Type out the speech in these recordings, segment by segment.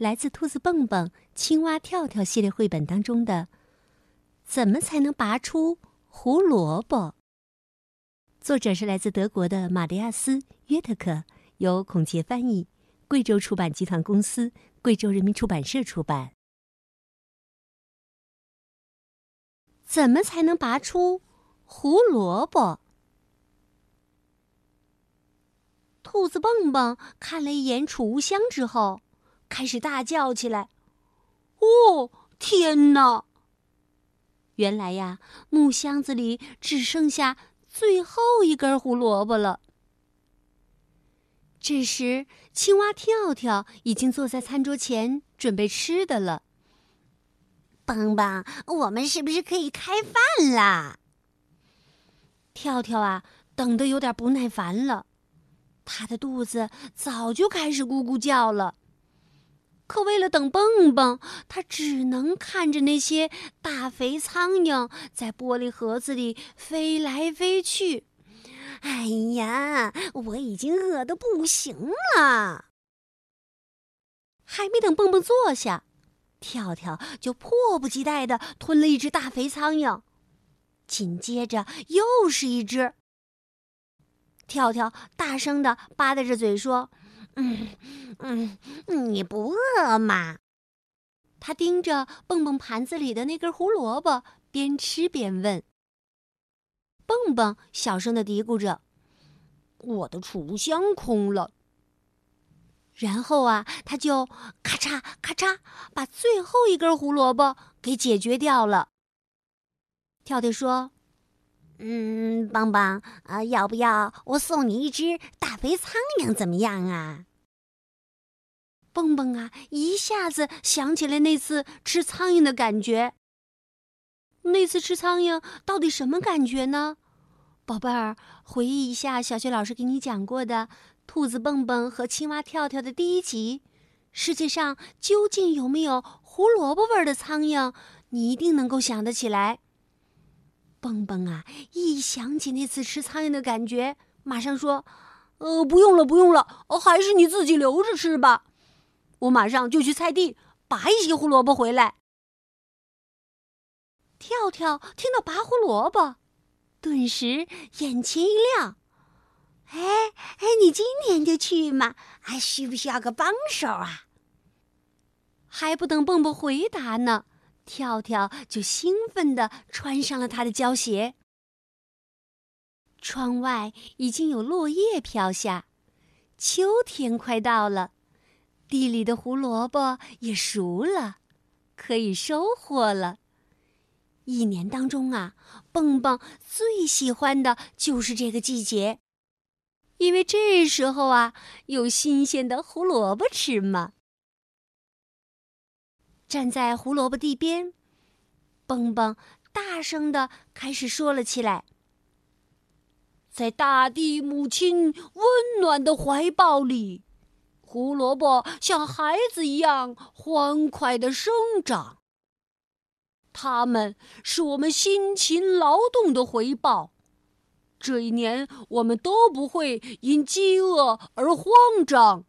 来自《兔子蹦蹦、青蛙跳跳》系列绘本当中的。怎么才能拔出胡萝卜？作者是来自德国的马德亚斯·约特克，由孔杰翻译，贵州出版集团公司、贵州人民出版社出版。怎么才能拔出胡萝卜？兔子蹦蹦看了一眼储物箱之后，开始大叫起来：“哦，天哪！”原来呀，木箱子里只剩下最后一根胡萝卜了。这时，青蛙跳跳已经坐在餐桌前准备吃的了。蹦蹦，我们是不是可以开饭啦？跳跳啊，等得有点不耐烦了，他的肚子早就开始咕咕叫了。可为了等蹦蹦，他只能看着那些大肥苍蝇在玻璃盒子里飞来飞去。哎呀，我已经饿得不行了。还没等蹦蹦坐下，跳跳就迫不及待地吞了一只大肥苍蝇，紧接着又是一只。跳跳大声地吧嗒着嘴说。嗯嗯，你不饿吗？他盯着蹦蹦盘子里的那根胡萝卜，边吃边问。蹦蹦小声的嘀咕着：“我的储物箱空了。”然后啊，他就咔嚓咔嚓把最后一根胡萝卜给解决掉了。跳跳说。嗯，邦邦，啊，要不要我送你一只大肥苍蝇，怎么样啊？蹦蹦啊，一下子想起来那次吃苍蝇的感觉。那次吃苍蝇到底什么感觉呢？宝贝儿，回忆一下小学老师给你讲过的《兔子蹦蹦和青蛙跳跳》的第一集，世界上究竟有没有胡萝卜味儿的苍蝇？你一定能够想得起来。蹦蹦啊，一想起那次吃苍蝇的感觉，马上说：“呃，不用了，不用了，还是你自己留着吃吧。我马上就去菜地拔一些胡萝卜回来。”跳跳听到拔胡萝卜，顿时眼前一亮：“哎哎，你今天就去嘛？还需不需要个帮手啊？”还不等蹦蹦回答呢。跳跳就兴奋地穿上了他的胶鞋。窗外已经有落叶飘下，秋天快到了，地里的胡萝卜也熟了，可以收获了。一年当中啊，蹦蹦最喜欢的就是这个季节，因为这时候啊，有新鲜的胡萝卜吃嘛。站在胡萝卜地边，蹦蹦大声的开始说了起来。在大地母亲温暖的怀抱里，胡萝卜像孩子一样欢快的生长。它们是我们辛勤劳动的回报。这一年，我们都不会因饥饿而慌张。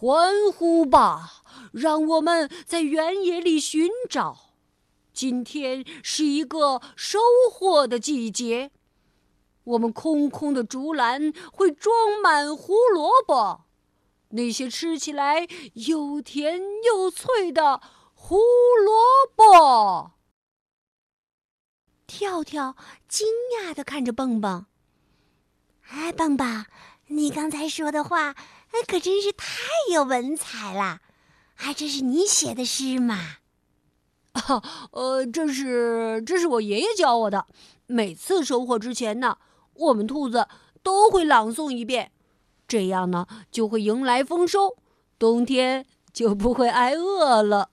欢呼吧！让我们在原野里寻找。今天是一个收获的季节，我们空空的竹篮会装满胡萝卜，那些吃起来又甜又脆的胡萝卜。跳跳惊讶的看着蹦蹦，哎，蹦蹦，你刚才说的话。哎，可真是太有文采了！啊，这是你写的诗吗？哦，呃，这是这是我爷爷教我的。每次收获之前呢，我们兔子都会朗诵一遍，这样呢就会迎来丰收，冬天就不会挨饿了。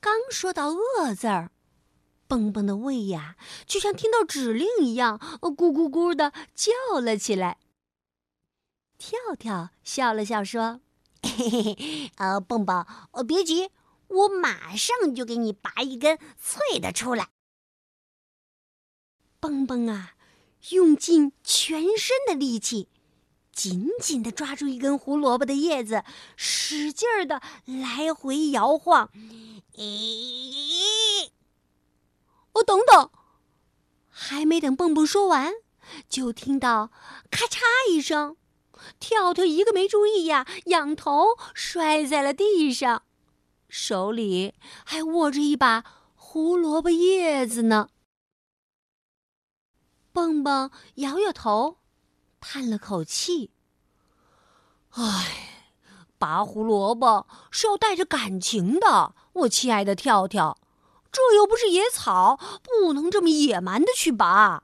刚说到“饿”字儿，蹦蹦的胃呀，就像听到指令一样，咕咕咕的叫了起来。跳跳笑了笑说：“嘿嘿嘿，呃，蹦蹦，呃，别急，我马上就给你拔一根脆的出来。”蹦蹦啊，用尽全身的力气。紧紧的抓住一根胡萝卜的叶子，使劲儿的来回摇晃。咦！哦，等等，还没等蹦蹦说完，就听到咔嚓一声，跳跳一个没注意呀，仰头摔在了地上，手里还握着一把胡萝卜叶子呢。蹦蹦摇摇头。叹了口气。唉，拔胡萝卜是要带着感情的，我亲爱的跳跳，这又不是野草，不能这么野蛮的去拔。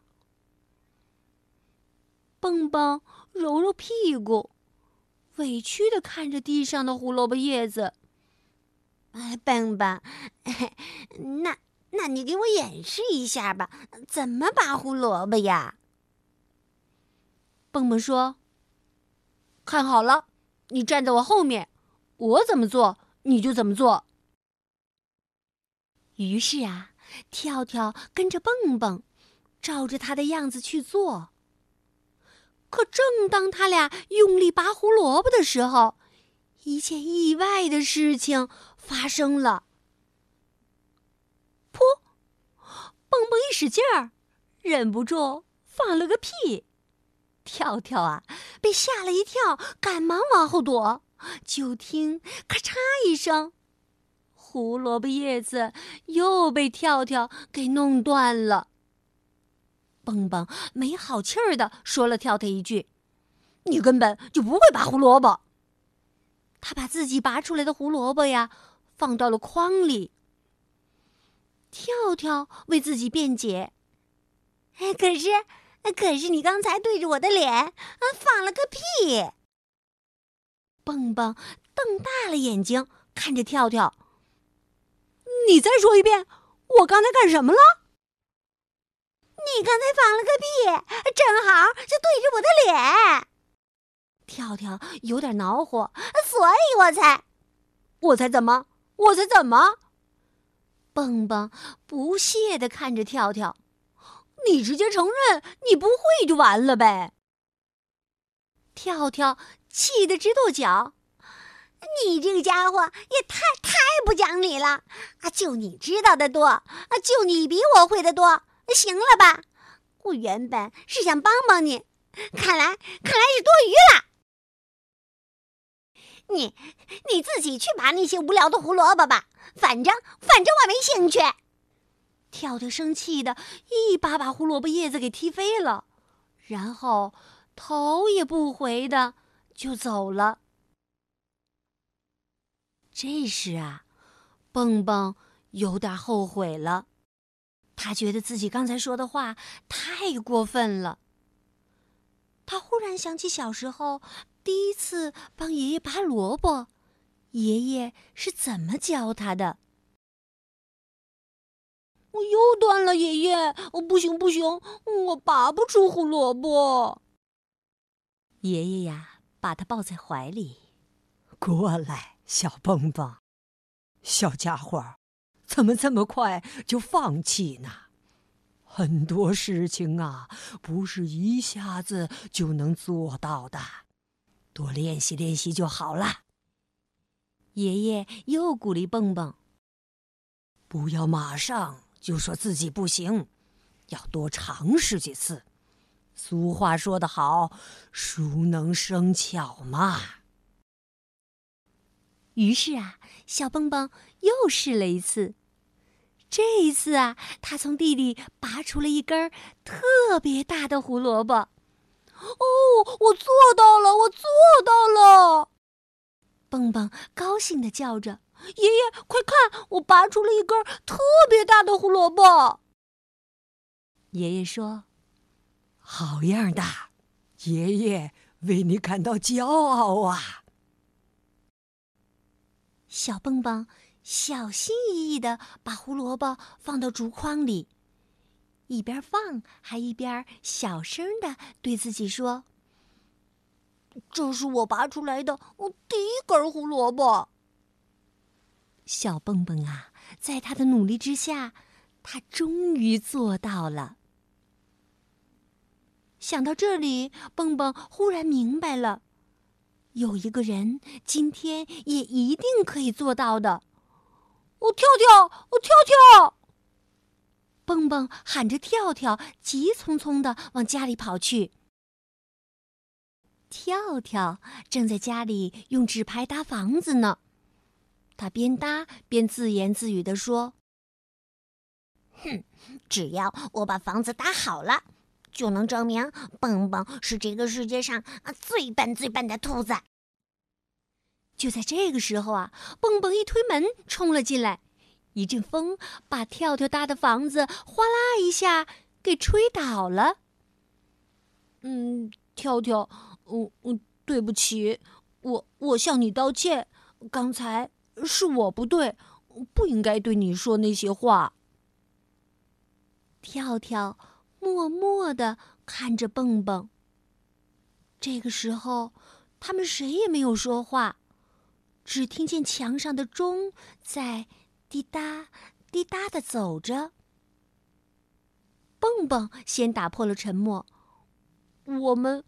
蹦蹦揉揉屁股，委屈的看着地上的胡萝卜叶子。哎，蹦蹦，那那你给我演示一下吧，怎么拔胡萝卜呀？蹦蹦说：“看好了，你站在我后面，我怎么做你就怎么做。”于是啊，跳跳跟着蹦蹦，照着他的样子去做。可正当他俩用力拔胡萝卜的时候，一件意外的事情发生了。噗！蹦蹦一使劲儿，忍不住放了个屁。跳跳啊，被吓了一跳，赶忙往后躲。就听咔嚓一声，胡萝卜叶子又被跳跳给弄断了。蹦蹦没好气儿的说了跳跳一句：“你根本就不会拔胡萝卜。”他把自己拔出来的胡萝卜呀放到了筐里。跳跳为自己辩解：“哎，可是……”可是你刚才对着我的脸啊放了个屁！蹦蹦瞪大了眼睛看着跳跳。你再说一遍，我刚才干什么了？你刚才放了个屁，正好就对着我的脸。跳跳有点恼火，所以我才……我才怎么？我才怎么？蹦蹦不屑的看着跳跳。你直接承认你不会就完了呗！跳跳气得直跺脚，你这个家伙也太太不讲理了！啊，就你知道的多，啊，就你比我会的多，行了吧？我原本是想帮帮你，看来看来是多余了。你你自己去拔那些无聊的胡萝卜吧，反正反正我没兴趣。跳跳生气的一把把胡萝卜叶子给踢飞了，然后头也不回的就走了。这时啊，蹦蹦有点后悔了，他觉得自己刚才说的话太过分了。他忽然想起小时候第一次帮爷爷拔萝卜，爷爷是怎么教他的。我又断了，爷爷！我不行不行，我拔不出胡萝卜。爷爷呀，把他抱在怀里，过来，小蹦蹦，小家伙，怎么这么快就放弃呢？很多事情啊，不是一下子就能做到的，多练习练习就好了。爷爷又鼓励蹦蹦，不要马上。就说自己不行，要多尝试几次。俗话说得好，“熟能生巧”嘛。于是啊，小蹦蹦又试了一次。这一次啊，他从地里拔出了一根特别大的胡萝卜。哦，我做到了！我做到了！蹦蹦高兴的叫着。爷爷，快看！我拔出了一根特别大的胡萝卜。爷爷说：“好样的，爷爷为你感到骄傲啊！”小蹦蹦小心翼翼的把胡萝卜放到竹筐里，一边放还一边小声的对自己说：“这是我拔出来的第一根胡萝卜。”小蹦蹦啊，在他的努力之下，他终于做到了。想到这里，蹦蹦忽然明白了，有一个人今天也一定可以做到的。我跳跳，我跳跳！蹦蹦喊着跳跳，急匆匆的往家里跑去。跳跳正在家里用纸牌搭房子呢，他边搭边自言自语的说：“哼，只要我把房子搭好了。”就能证明蹦蹦是这个世界上啊最笨最笨的兔子。就在这个时候啊，蹦蹦一推门冲了进来，一阵风把跳跳搭的房子哗啦一下给吹倒了。嗯，跳跳，嗯嗯，对不起，我我向你道歉，刚才是我不对，不应该对你说那些话。跳跳。默默的看着蹦蹦。这个时候，他们谁也没有说话，只听见墙上的钟在滴答滴答的走着。蹦蹦先打破了沉默：“我们，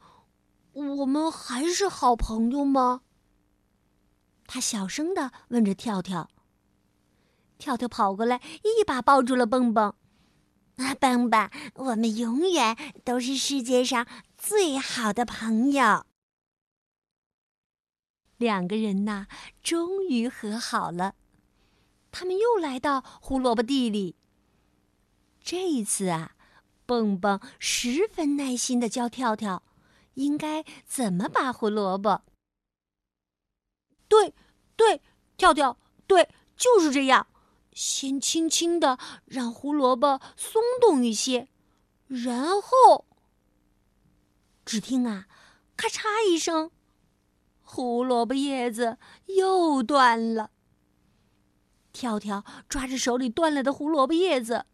我们还是好朋友吗？”他小声的问着跳跳。跳跳跑过来，一把抱住了蹦蹦。啊，蹦蹦，我们永远都是世界上最好的朋友。两个人呐，终于和好了。他们又来到胡萝卜地里。这一次啊，蹦蹦十分耐心的教跳跳，应该怎么拔胡萝卜。对，对，跳跳，对，就是这样。先轻轻的让胡萝卜松动一些，然后，只听啊，咔嚓一声，胡萝卜叶子又断了。跳跳抓着手里断了的胡萝卜叶子，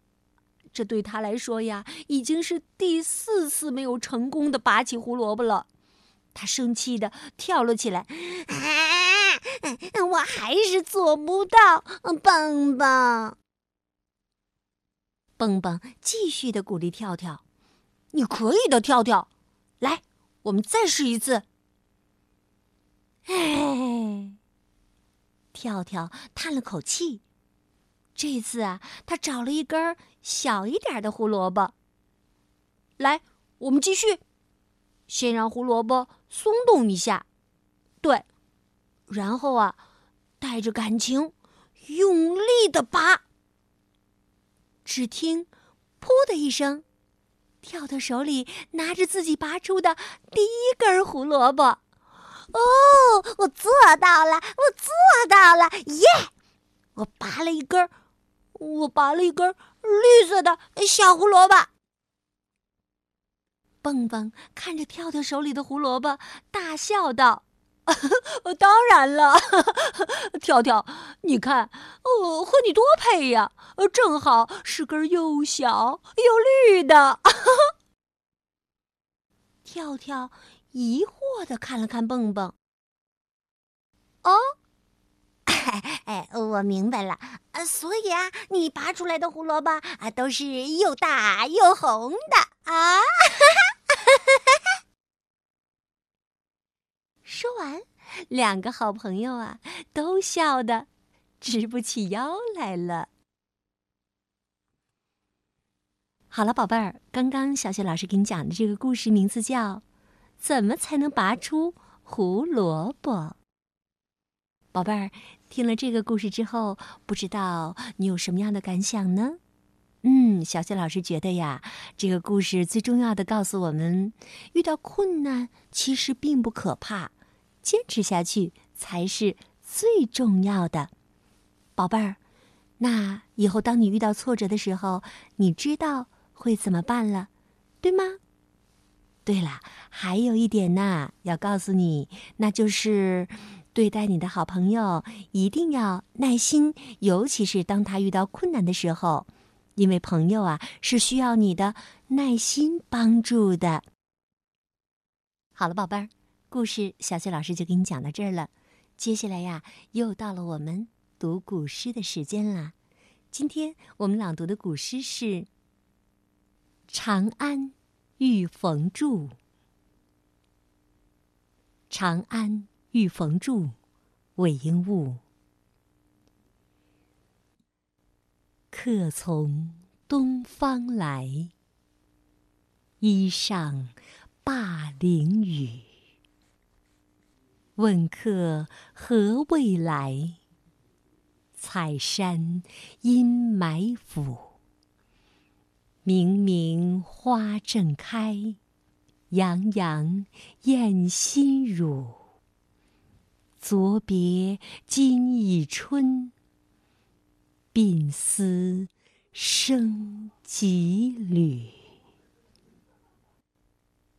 这对他来说呀，已经是第四次没有成功的拔起胡萝卜了。他生气的跳了起来。啊我还是做不到，蹦蹦。蹦蹦继续的鼓励跳跳：“你可以的，跳跳，来，我们再试一次。”哎，跳跳叹了口气，这次啊，他找了一根小一点的胡萝卜。来，我们继续，先让胡萝卜松动一下，对。然后啊，带着感情，用力的拔。只听“噗”的一声，跳跳手里拿着自己拔出的第一根胡萝卜。哦，我做到了！我做到了！耶！我拔了一根，我拔了一根绿色的小胡萝卜。蹦蹦看着跳跳手里的胡萝卜，大笑道。当然了，跳跳，你看，呃，和你多配呀，正好是根又小又绿的。跳跳疑惑的看了看蹦蹦。哦，哎，我明白了，所以啊，你拔出来的胡萝卜啊，都是又大又红的啊。哈哈说完，两个好朋友啊，都笑得直不起腰来了。好了，宝贝儿，刚刚小雪老师给你讲的这个故事名字叫《怎么才能拔出胡萝卜》。宝贝儿，听了这个故事之后，不知道你有什么样的感想呢？嗯，小雪老师觉得呀，这个故事最重要的告诉我们，遇到困难其实并不可怕。坚持下去才是最重要的，宝贝儿。那以后当你遇到挫折的时候，你知道会怎么办了，对吗？对了，还有一点呢，要告诉你，那就是对待你的好朋友一定要耐心，尤其是当他遇到困难的时候，因为朋友啊是需要你的耐心帮助的。好了，宝贝儿，故事小雪老师就给你讲到这儿了。接下来呀，又到了我们读古诗的时间啦。今天我们朗读的古诗是《长安遇逢住》。长安遇逢住，韦应物。客从东方来，衣上灞陵雨。问客何未来？采山阴埋府。明明花正开，洋洋艳心乳。昨别今已春，鬓丝生几缕。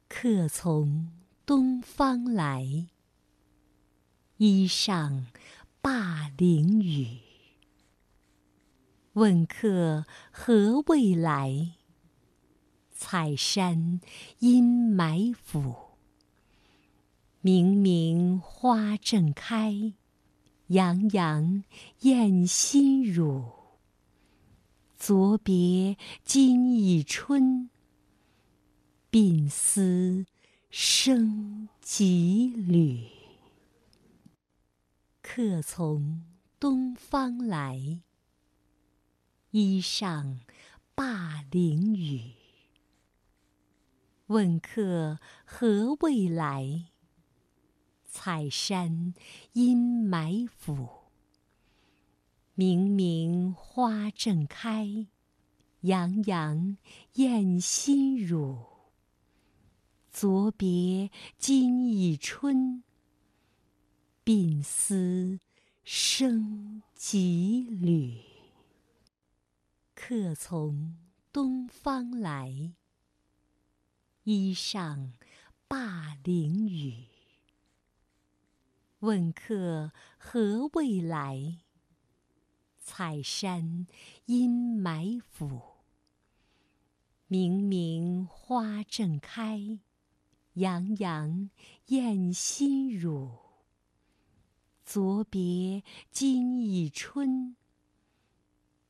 客从东方来，衣上灞陵雨。问客何未来？采山阴霾府。明明花正开，洋洋艳心乳。昨别今已春，鬓丝生几缕。客从东方来。衣上灞陵雨。问客何未来？采山阴霾府。明明花正开，洋洋艳心乳。昨别今已春，鬓丝生几缕。客从东方来，衣上灞陵雨。问客何未来？采山阴霾府。明明花正开，洋洋艳心乳。昨别今已春。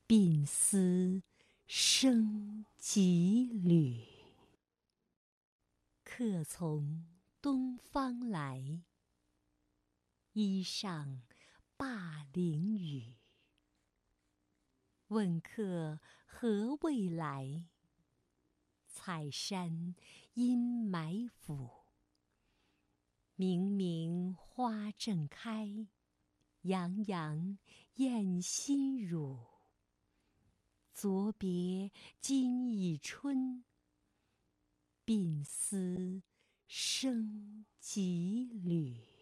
鬓丝生几缕。客从东方来，衣上灞陵雨。问客何未来？采山阴霾府。明明花正开，洋洋艳心乳。昨别今已春，鬓丝生几缕。